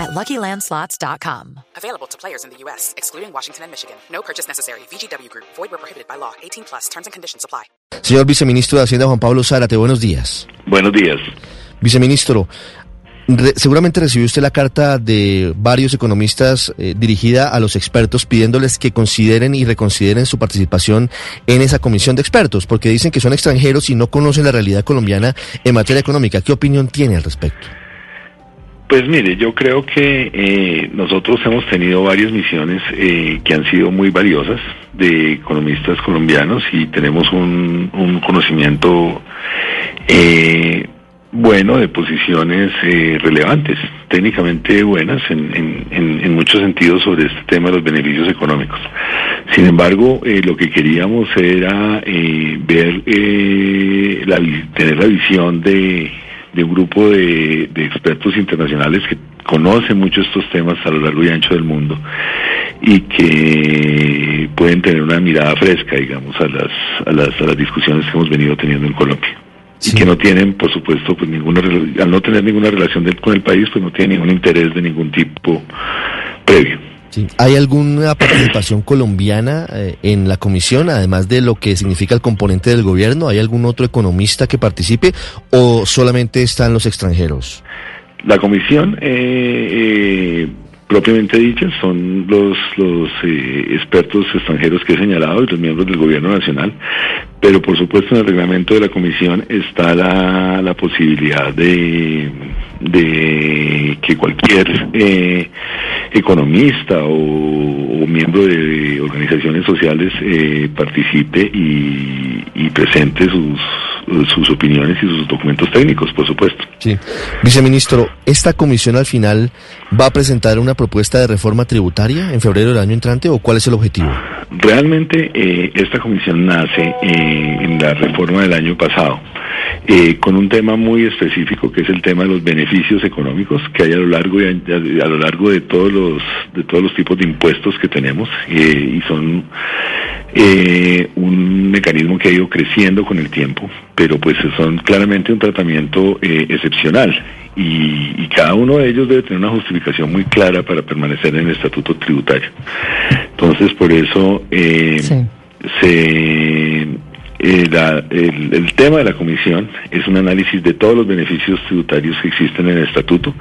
at LuckyLandSlots.com. Available to players in the U.S., excluding Washington and Michigan. No purchase necessary. VGW Group. Void where prohibited by law. 18 plus. Terms and conditions apply. Señor Viceministro de Hacienda Juan Pablo Zárate, buenos días. Buenos días. Viceministro, re- seguramente recibió usted la carta de varios economistas eh, dirigida a los expertos pidiéndoles que consideren y reconsideren su participación en esa comisión de expertos, porque dicen que son extranjeros y no conocen la realidad colombiana en materia económica. ¿Qué opinión tiene al respecto? Pues mire, yo creo que eh, nosotros hemos tenido varias misiones eh, que han sido muy valiosas de economistas colombianos y tenemos un, conocimiento eh, bueno de posiciones eh, relevantes, técnicamente buenas en, en- muchos sentidos sobre este tema de los beneficios económicos. Sin embargo, eh, lo que queríamos era eh, ver, la, tener la visión de, de un grupo de, de expertos internacionales que conocen mucho estos temas a lo largo y ancho del mundo y que pueden tener una mirada fresca, digamos, a las, a las, a las discusiones que hemos venido teniendo en Colombia. Sí. Y que no tienen, por supuesto, pues ninguna, al no tener ninguna relación del- con el país, pues no tienen ningún interés de ningún tipo previo. Sí. ¿Hay alguna participación colombiana eh, en la comisión, además de lo que significa el componente del gobierno? ¿Hay algún otro economista que participe o solamente están los extranjeros? La comisión, eh, eh, propiamente dicha, son los, los eh, expertos extranjeros que he señalado y los miembros del gobierno nacional, pero por supuesto en el reglamento de la comisión está la, la posibilidad de, de que cualquier eh, economista o, o miembro de organizaciones sociales eh, participe y, y presente sus, sus opiniones y sus documentos técnicos, por supuesto. Sí. Viceministro, ¿esta comisión al final va a presentar una propuesta de reforma tributaria en febrero del año entrante o cuál es el objetivo? Realmente eh, esta comisión nace eh, en la reforma del año pasado eh, con un tema muy específico que es el tema de los beneficios económicos que hay a lo largo y a, a lo largo de todos los de todos los tipos de impuestos que tenemos eh, y son eh, un mecanismo que ha ido creciendo con el tiempo, pero pues son claramente un tratamiento eh, excepcional y, y cada uno de ellos debe tener una justificación muy clara para permanecer en el estatuto tributario. Entonces, por eso eh, Sí. se eh, la- el, tema de la comisión es un análisis de todos los beneficios tributarios que existen en el estatuto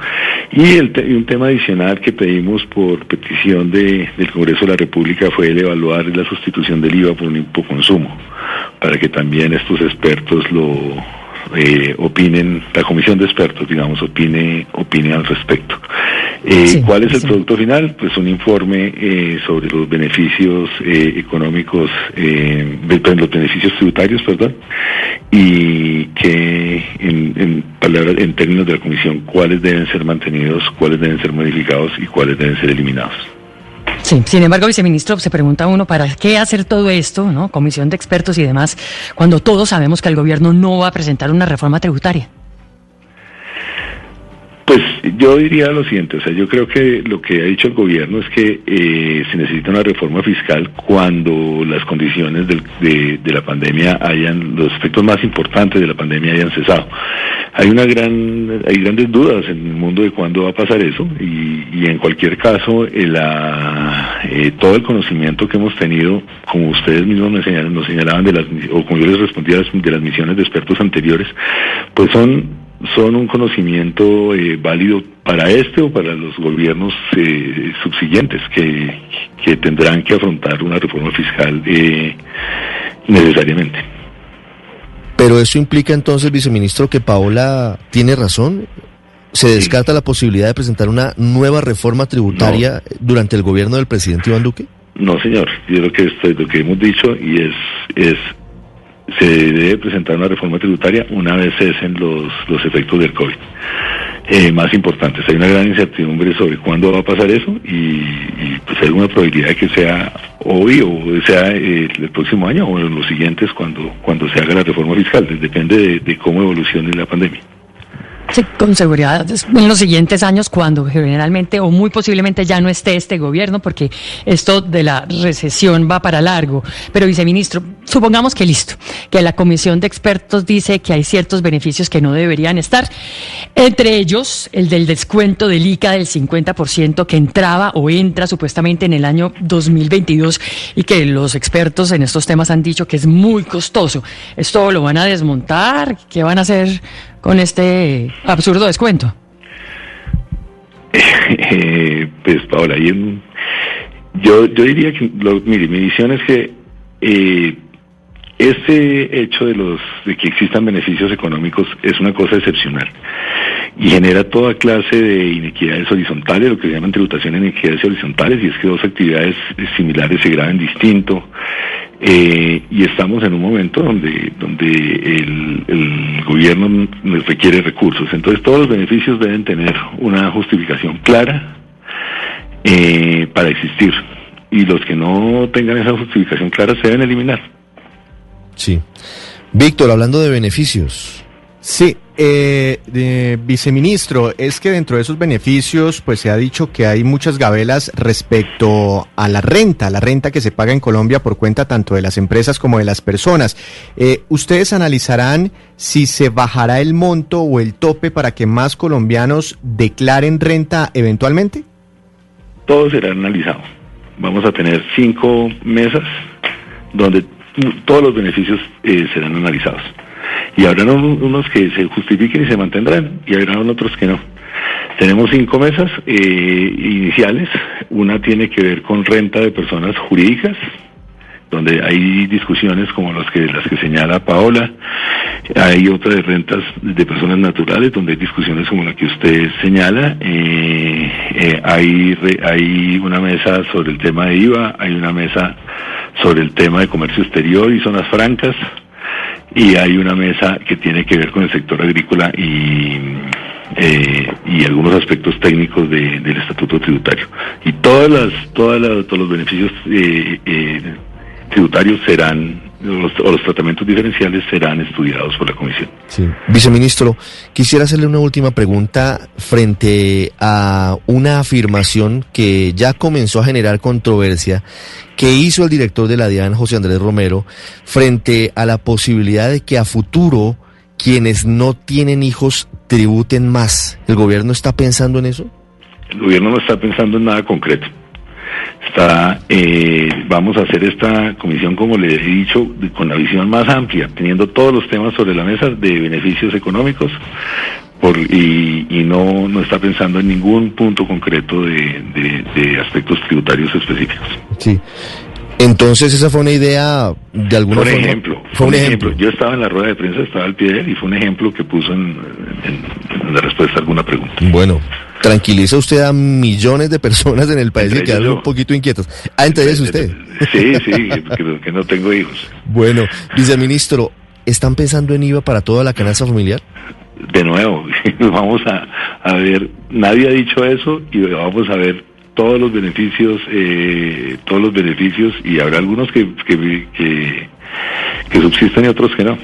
y, el un tema adicional que pedimos por petición de- del Congreso de la República fue el evaluar la sustitución del IVA por un hipoconsumo para que también estos expertos lo eh, opinen, la comisión de expertos, digamos, opine, opine al respecto. Eh, Sí, ¿Cuál es el sí. producto final? Pues un informe eh, sobre los beneficios eh, económicos, eh, los beneficios tributarios, perdón, y que en, en palabras, en términos de la comisión, cuáles deben ser mantenidos, cuáles deben ser modificados y cuáles deben ser eliminados. Sí, sin embargo, viceministro, se pregunta uno, ¿para qué hacer todo esto, no? Comisión de expertos y demás, cuando todos sabemos que el gobierno no va a presentar una reforma tributaria. Pues yo diría lo siguiente, o sea, yo creo que lo que ha dicho el gobierno es que eh, se necesita una reforma fiscal cuando las condiciones del- de, la pandemia hayan, los efectos más importantes de la pandemia hayan cesado. Hay una gran, hay grandes dudas en el mundo de cuándo va a pasar eso y, y en cualquier caso eh, la, eh, todo el conocimiento que hemos tenido, como ustedes mismos me señalan, nos señalaban de las, o como yo les respondía de las misiones de expertos anteriores, pues son son un conocimiento eh, válido para este o para los gobiernos eh, subsiguientes que, que tendrán que afrontar una reforma fiscal eh, necesariamente. Pero eso implica entonces, viceministro, que Paola tiene razón. ¿Se descarta la posibilidad de presentar una nueva reforma tributaria durante el gobierno del presidente Iván Duque? No, señor. Yo lo que estoy, lo que hemos dicho y es es se debe presentar una reforma tributaria una vez cesen los los efectos del COVID. eh, más importantes. Hay una gran incertidumbre sobre cuándo va a pasar eso y, pues hay una probabilidad de que sea hoy o sea eh, el próximo año o en los siguientes cuando, cuando se haga la reforma fiscal. Depende de cómo evolucione la pandemia. Sí, con seguridad en los siguientes años, cuando generalmente o muy posiblemente ya no esté este gobierno, porque esto de la recesión va para largo. Pero, viceministro, supongamos que listo, que la comisión de expertos dice que hay ciertos beneficios que no deberían estar, entre ellos el del descuento del ICA del 50% que entraba o entra supuestamente en el año 2022 y que los expertos en estos temas han dicho que es muy costoso. ¿Esto lo van a desmontar? ¿Qué van a hacer? Con este absurdo descuento? Eh, pues Paola, yo, yo diría que, mire, mi visión es que eh, este hecho de los de que existan beneficios económicos es una cosa excepcional y genera toda clase de inequidades horizontales, lo que se llaman tributación en inequidades horizontales, y es que dos actividades similares se graben distinto. Eh, y estamos en un momento donde, donde el, el gobierno requiere recursos. Entonces todos los beneficios deben tener una justificación clara eh, para existir. Y los que no tengan esa justificación clara se deben eliminar. Sí. Víctor, hablando de beneficios. Sí, eh, viceministro, es que dentro de esos beneficios, pues se ha dicho que hay muchas gabelas respecto a la renta, la renta que se paga en Colombia por cuenta tanto de las empresas como de las personas. Eh, ¿Ustedes analizarán si se bajará el monto o el tope para que más colombianos declaren renta eventualmente? Todo será analizado. Vamos a tener cinco mesas donde todos los beneficios eh, serán analizados. Y habrá unos que se justifiquen y se mantendrán, y habrá otros que no. Tenemos cinco mesas eh, iniciales. Una tiene que ver con renta de personas jurídicas, donde hay discusiones como las que las que señala Paola. Hay otra de rentas de personas naturales, donde hay discusiones como la que usted señala. Eh, eh, hay hay una mesa sobre el tema de IVA, hay una mesa sobre el tema de comercio exterior y zonas francas y hay una mesa que tiene que ver con el sector agrícola y, eh, y algunos aspectos técnicos del estatuto tributario. Y todas las, todas las, todos los beneficios eh, eh, tributarios serán los, o los tratamientos diferenciales serán estudiados por la comisión. Sí. Viceministro, quisiera hacerle una última pregunta frente a una afirmación que ya comenzó a generar controversia que hizo el director de la DIAN, José Andrés Romero, frente a la posibilidad de que a futuro quienes no tienen hijos tributen más. ¿El gobierno está pensando en eso? El gobierno no está pensando en nada concreto está eh, vamos a hacer esta comisión como le he dicho con la visión más amplia teniendo todos los temas sobre la mesa de beneficios económicos por, y, no, no está pensando en ningún punto concreto de, de, aspectos tributarios específicos. Sí entonces esa fue una idea de alguna fue un ejemplo fue un ejemplo. yo estaba en la rueda de prensa estaba al pie de él y fue un ejemplo que puso en, en la respuesta a alguna pregunta bueno tranquiliza usted a millones de personas en el país que quedan un poquito inquietos. Ah, entre usted. Sí, sí, que, no tengo hijos. Bueno, viceministro, ¿están pensando en IVA para toda la canasta familiar? De nuevo, vamos a, ver, nadie ha dicho eso y vamos a ver todos los beneficios, eh, todos los beneficios y habrá algunos que, que, que, que subsisten y otros que no.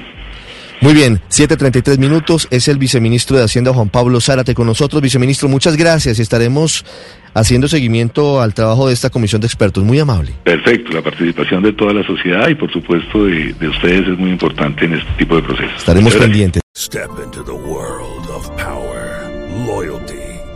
Muy bien, 7.33 minutos. Es el viceministro de Hacienda, Juan Pablo Zárate, con nosotros. Viceministro, muchas gracias y estaremos haciendo seguimiento al trabajo de esta comisión de expertos. Muy amable. Perfecto, la participación de toda la sociedad y, por supuesto, de, de ustedes es muy importante en este tipo de procesos. Estaremos pendientes. Step into the world of power, loyalty,